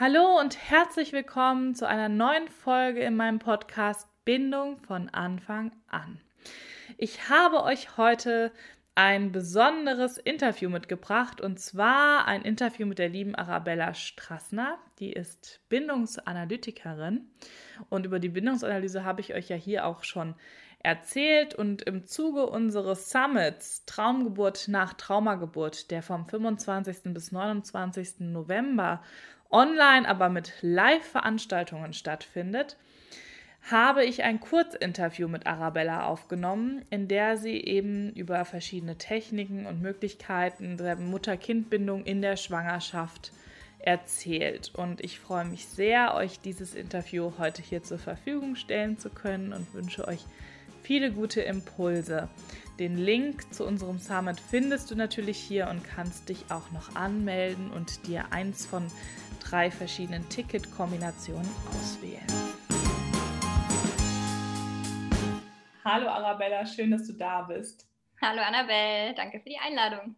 Hallo und herzlich willkommen zu einer neuen Folge in meinem Podcast Bindung von Anfang an. Ich habe euch heute ein besonderes Interview mitgebracht und zwar ein Interview mit der lieben Arabella Strassner. Die ist Bindungsanalytikerin und über die Bindungsanalyse habe ich euch ja hier auch schon erzählt und im Zuge unseres Summits Traumgeburt nach Traumageburt, der vom 25. bis 29. November online, aber mit Live-Veranstaltungen stattfindet, habe ich ein Kurzinterview mit Arabella aufgenommen, in der sie eben über verschiedene Techniken und Möglichkeiten der Mutter-Kind-Bindung in der Schwangerschaft erzählt. Und ich freue mich sehr, euch dieses Interview heute hier zur Verfügung stellen zu können und wünsche euch viele gute Impulse. Den Link zu unserem Summit findest du natürlich hier und kannst dich auch noch anmelden und dir eins von drei verschiedenen Ticketkombinationen auswählen. Hallo Arabella, schön, dass du da bist. Hallo Annabelle, danke für die Einladung.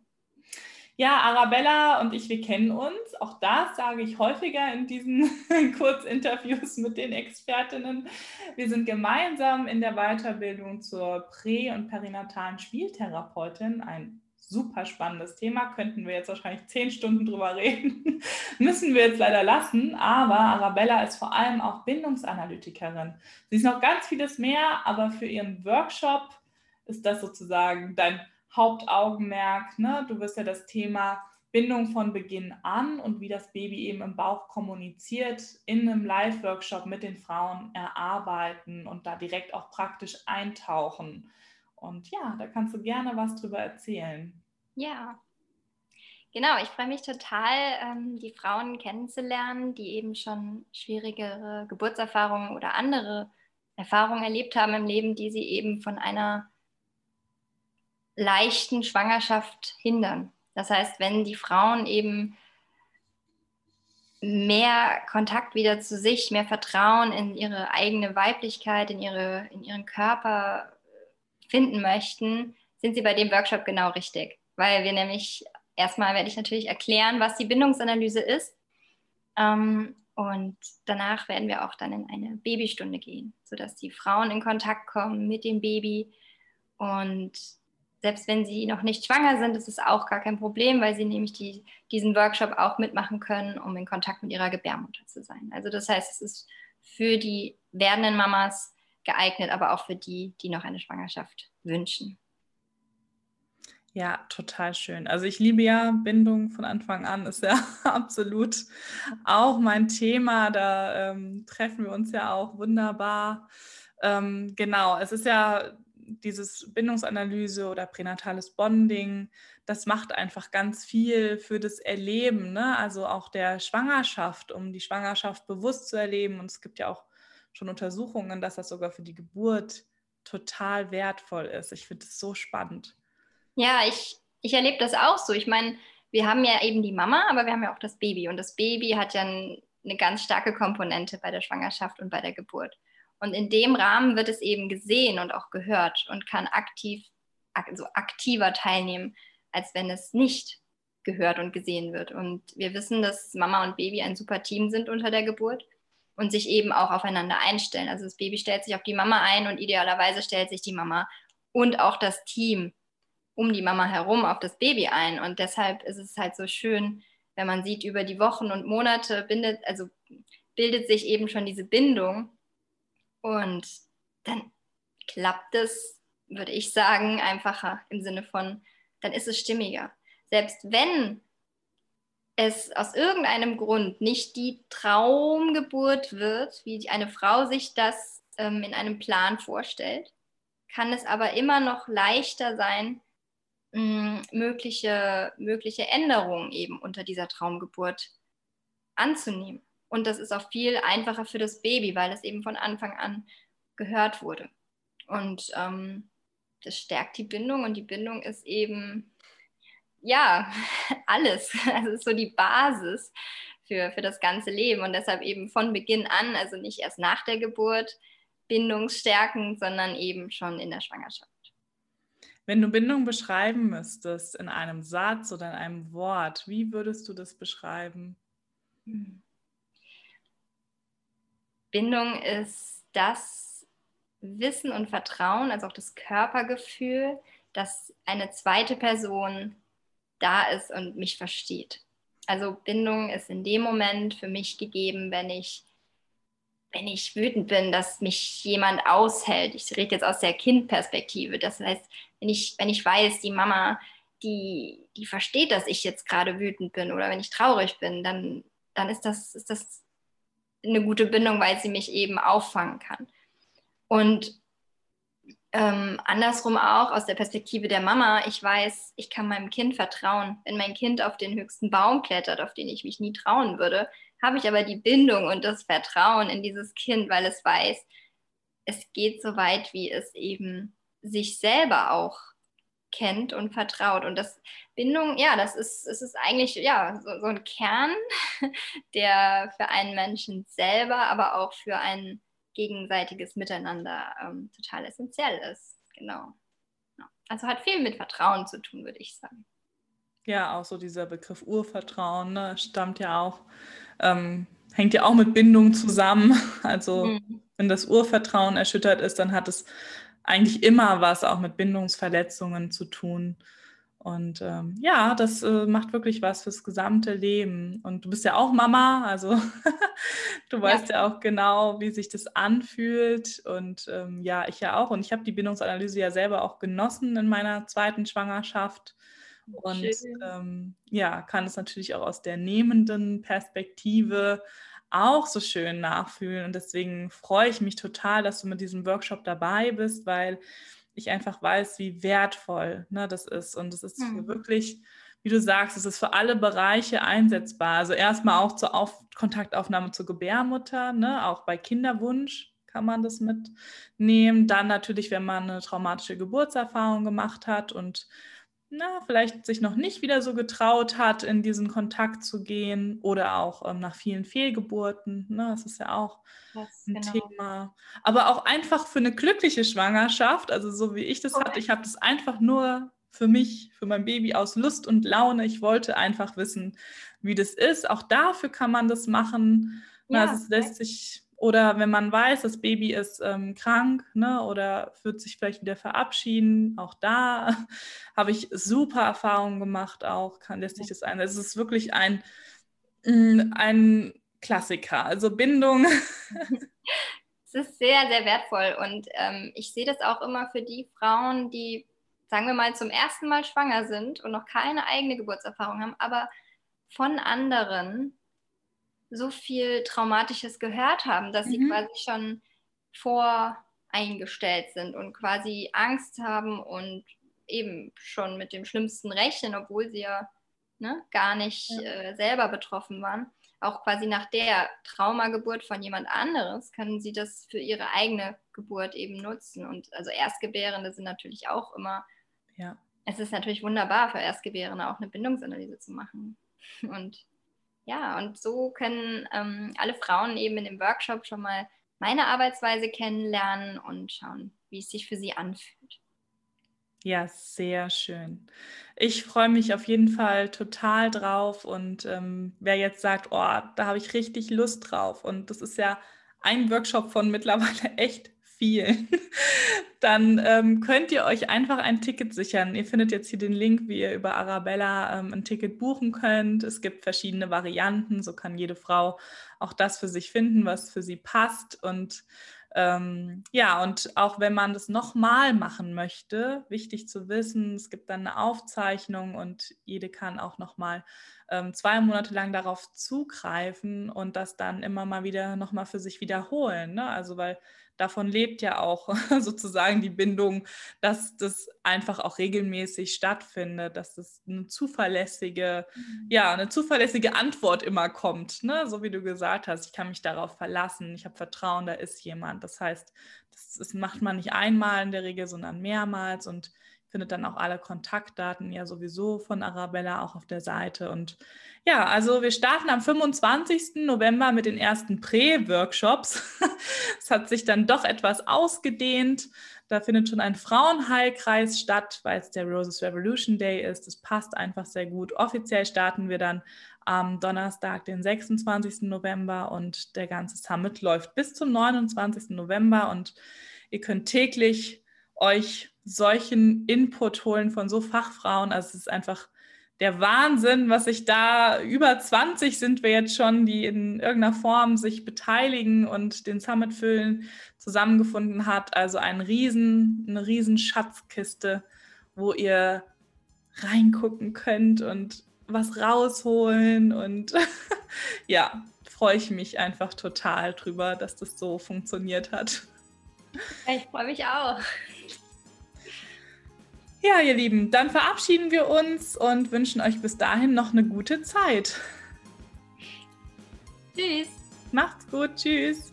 Ja, Arabella und ich, wir kennen uns. Auch das sage ich häufiger in diesen Kurzinterviews mit den Expertinnen. Wir sind gemeinsam in der Weiterbildung zur prä- und perinatalen Spieltherapeutin. Ein super spannendes Thema. Könnten wir jetzt wahrscheinlich zehn Stunden drüber reden. Müssen wir jetzt leider lassen. Aber Arabella ist vor allem auch Bindungsanalytikerin. Sie ist noch ganz vieles mehr, aber für ihren Workshop ist das sozusagen dein Hauptaugenmerk. Ne? Du wirst ja das Thema Bindung von Beginn an und wie das Baby eben im Bauch kommuniziert, in einem Live-Workshop mit den Frauen erarbeiten und da direkt auch praktisch eintauchen. Und ja, da kannst du gerne was drüber erzählen. Ja, genau. Ich freue mich total, ähm, die Frauen kennenzulernen, die eben schon schwierigere Geburtserfahrungen oder andere Erfahrungen erlebt haben im Leben, die sie eben von einer leichten Schwangerschaft hindern. Das heißt, wenn die Frauen eben mehr Kontakt wieder zu sich, mehr Vertrauen in ihre eigene Weiblichkeit, in, ihre, in ihren Körper finden möchten, sind Sie bei dem Workshop genau richtig. Weil wir nämlich, erstmal werde ich natürlich erklären, was die Bindungsanalyse ist. Ähm, und danach werden wir auch dann in eine Babystunde gehen, sodass die Frauen in Kontakt kommen mit dem Baby. Und selbst wenn sie noch nicht schwanger sind, ist es auch gar kein Problem, weil sie nämlich die, diesen Workshop auch mitmachen können, um in Kontakt mit ihrer Gebärmutter zu sein. Also das heißt, es ist für die werdenden Mamas geeignet, aber auch für die, die noch eine Schwangerschaft wünschen. Ja, total schön. Also ich liebe ja Bindung von Anfang an, ist ja absolut auch mein Thema. Da ähm, treffen wir uns ja auch wunderbar. Ähm, genau, es ist ja dieses Bindungsanalyse oder pränatales Bonding, das macht einfach ganz viel für das Erleben, ne? also auch der Schwangerschaft, um die Schwangerschaft bewusst zu erleben. Und es gibt ja auch schon Untersuchungen, dass das sogar für die Geburt total wertvoll ist. Ich finde es so spannend. Ja, ich, ich erlebe das auch so. Ich meine, wir haben ja eben die Mama, aber wir haben ja auch das Baby. Und das Baby hat ja eine ganz starke Komponente bei der Schwangerschaft und bei der Geburt. Und in dem Rahmen wird es eben gesehen und auch gehört und kann aktiv, also aktiver teilnehmen, als wenn es nicht gehört und gesehen wird. Und wir wissen, dass Mama und Baby ein super Team sind unter der Geburt und sich eben auch aufeinander einstellen. Also das Baby stellt sich auf die Mama ein und idealerweise stellt sich die Mama und auch das Team um die Mama herum auf das Baby ein. Und deshalb ist es halt so schön, wenn man sieht, über die Wochen und Monate bindet, also bildet sich eben schon diese Bindung. Und dann klappt es, würde ich sagen, einfacher im Sinne von, dann ist es stimmiger. Selbst wenn es aus irgendeinem Grund nicht die Traumgeburt wird, wie eine Frau sich das ähm, in einem Plan vorstellt, kann es aber immer noch leichter sein, mh, mögliche, mögliche Änderungen eben unter dieser Traumgeburt anzunehmen. Und das ist auch viel einfacher für das Baby, weil es eben von Anfang an gehört wurde. Und ähm, das stärkt die Bindung und die Bindung ist eben ja, alles. Also ist so die Basis für, für das ganze Leben und deshalb eben von Beginn an, also nicht erst nach der Geburt bindungsstärkend, sondern eben schon in der Schwangerschaft. Wenn du Bindung beschreiben müsstest in einem Satz oder in einem Wort, wie würdest du das beschreiben? Hm. Bindung ist das Wissen und Vertrauen, also auch das Körpergefühl, dass eine zweite Person da ist und mich versteht. Also Bindung ist in dem Moment für mich gegeben, wenn ich, wenn ich wütend bin, dass mich jemand aushält. Ich rede jetzt aus der Kindperspektive. Das heißt, wenn ich, wenn ich weiß, die Mama, die, die versteht, dass ich jetzt gerade wütend bin oder wenn ich traurig bin, dann, dann ist, das, ist das eine gute Bindung, weil sie mich eben auffangen kann. Und ähm, andersrum auch aus der Perspektive der Mama, ich weiß, ich kann meinem Kind vertrauen. Wenn mein Kind auf den höchsten Baum klettert, auf den ich mich nie trauen würde, habe ich aber die Bindung und das Vertrauen in dieses Kind, weil es weiß, es geht so weit, wie es eben sich selber auch kennt und vertraut. Und das Bindung, ja, das ist, es ist eigentlich ja, so, so ein Kern, der für einen Menschen selber, aber auch für ein gegenseitiges Miteinander ähm, total essentiell ist. Genau. Also hat viel mit Vertrauen zu tun, würde ich sagen. Ja, auch so dieser Begriff Urvertrauen ne, stammt ja auch, ähm, hängt ja auch mit Bindung zusammen. Also mhm. wenn das Urvertrauen erschüttert ist, dann hat es eigentlich immer was auch mit Bindungsverletzungen zu tun. Und ähm, ja, das äh, macht wirklich was fürs gesamte Leben. Und du bist ja auch Mama, also du weißt ja. ja. auch genau, wie sich das anfühlt. Und ähm, ja, ich ja auch. Und ich habe die Bindungsanalyse ja selber auch genossen in meiner zweiten Schwangerschaft. Und ähm, ja, kann es natürlich auch aus der nehmenden Perspektive auch so schön nachfühlen. Und deswegen freue ich mich total, dass du mit diesem Workshop dabei bist, weil ich einfach weiß, wie wertvoll ne, das ist. Und es ist mhm. wirklich, wie du sagst, es ist für alle Bereiche einsetzbar. Also erstmal auch zur Auf Kontaktaufnahme zur Gebärmutter, ne, auch bei Kinderwunsch kann man das mitnehmen. Dann natürlich, wenn man eine traumatische Geburtserfahrung gemacht hat und na, vielleicht sich noch nicht wieder so getraut hat, in diesen Kontakt zu gehen oder auch ähm, nach vielen Fehlgeburten. Ne, das ist ja auch das, ein genau. Thema. Aber auch einfach für eine glückliche Schwangerschaft, also so wie ich das okay. hatte, ich habe das einfach nur für mich, für mein Baby aus Lust und Laune. Ich wollte einfach wissen, wie das ist. Auch dafür kann man das machen. Ja, Na, das lässt sich oder wenn man weiß, das Baby ist ähm, krank ne, oder wird sich vielleicht wieder verabschieden, auch da habe ich super Erfahrungen gemacht, auch kann lässt sich das ein. Es ist wirklich ein, mm, ein Klassiker, also Bindung. Es ist sehr, sehr wertvoll und ähm, ich sehe das auch immer für die Frauen, die, sagen wir mal, zum ersten Mal schwanger sind und noch keine eigene Geburtserfahrung haben, aber von anderen so viel Traumatisches gehört haben, dass mhm. sie quasi schon voreingestellt sind und quasi Angst haben und eben schon mit dem Schlimmsten rechnen, obwohl sie ja ne, gar nicht ja. äh, selber betroffen waren. Auch quasi nach der Traumageburt von jemand anderes können sie das für ihre eigene Geburt eben nutzen. Und also Erstgebärende sind natürlich auch immer, ja. es ist natürlich wunderbar für Erstgebärende auch eine Bindungsanalyse zu machen. Und ja, und so können ähm, alle Frauen eben in dem Workshop schon mal meine Arbeitsweise kennenlernen und schauen, wie es sich für sie anfühlt. Ja, sehr schön. Ich freue mich auf jeden Fall total drauf und ähm, wer jetzt sagt, oh, da habe ich richtig Lust drauf und das ist ja ein Workshop von mittlerweile echt vielen, dann ähm, könnt ihr euch einfach ein Ticket sichern. Ihr findet jetzt hier den Link, wie ihr über Arabella ähm, ein Ticket buchen könnt. Es gibt verschiedene Varianten, so kann jede Frau auch das für sich finden, was für sie passt. Und ähm, ja, und auch wenn man das nochmal machen möchte, wichtig zu wissen, es gibt dann eine Aufzeichnung und jede kann auch nochmal ähm, zwei Monate lang darauf zugreifen und das dann immer mal wieder nochmal für sich wiederholen. Ne? Also weil davon lebt ja auch sozusagen die Bindung, dass das einfach auch regelmäßig stattfindet, dass das eine zuverlässige, mhm. ja, eine zuverlässige Antwort immer kommt, ne? so wie du gesagt hast, ich kann mich darauf verlassen, ich habe Vertrauen, da ist jemand. Das heißt, das, das macht man nicht einmal in der Regel, sondern mehrmals und findet dann auch alle Kontaktdaten ja sowieso von Arabella auch auf der Seite. Und ja, also wir starten am 25. November mit den ersten Prä-Workshops. Es hat sich dann doch etwas ausgedehnt. Da findet schon ein Frauenheilkreis statt, weil es der Roses Revolution Day ist. Das passt einfach sehr gut. Offiziell starten wir dann am Donnerstag, den 26. November und der ganze Summit läuft bis zum 29. November und ihr könnt täglich euch solchen Input holen von so Fachfrauen. Also es ist einfach der Wahnsinn, was sich da über 20 sind wir jetzt schon, die in irgendeiner Form sich beteiligen und den Summit füllen, zusammengefunden hat. Also ein riesen, eine riesen Schatzkiste, wo ihr reingucken könnt und was rausholen. Und ja, freue ich mich einfach total drüber, dass das so funktioniert hat. Ich freue mich auch. Ja, ihr Lieben, dann verabschieden wir uns und wünschen euch bis dahin noch eine gute Zeit. Tschüss. Macht's gut. Tschüss.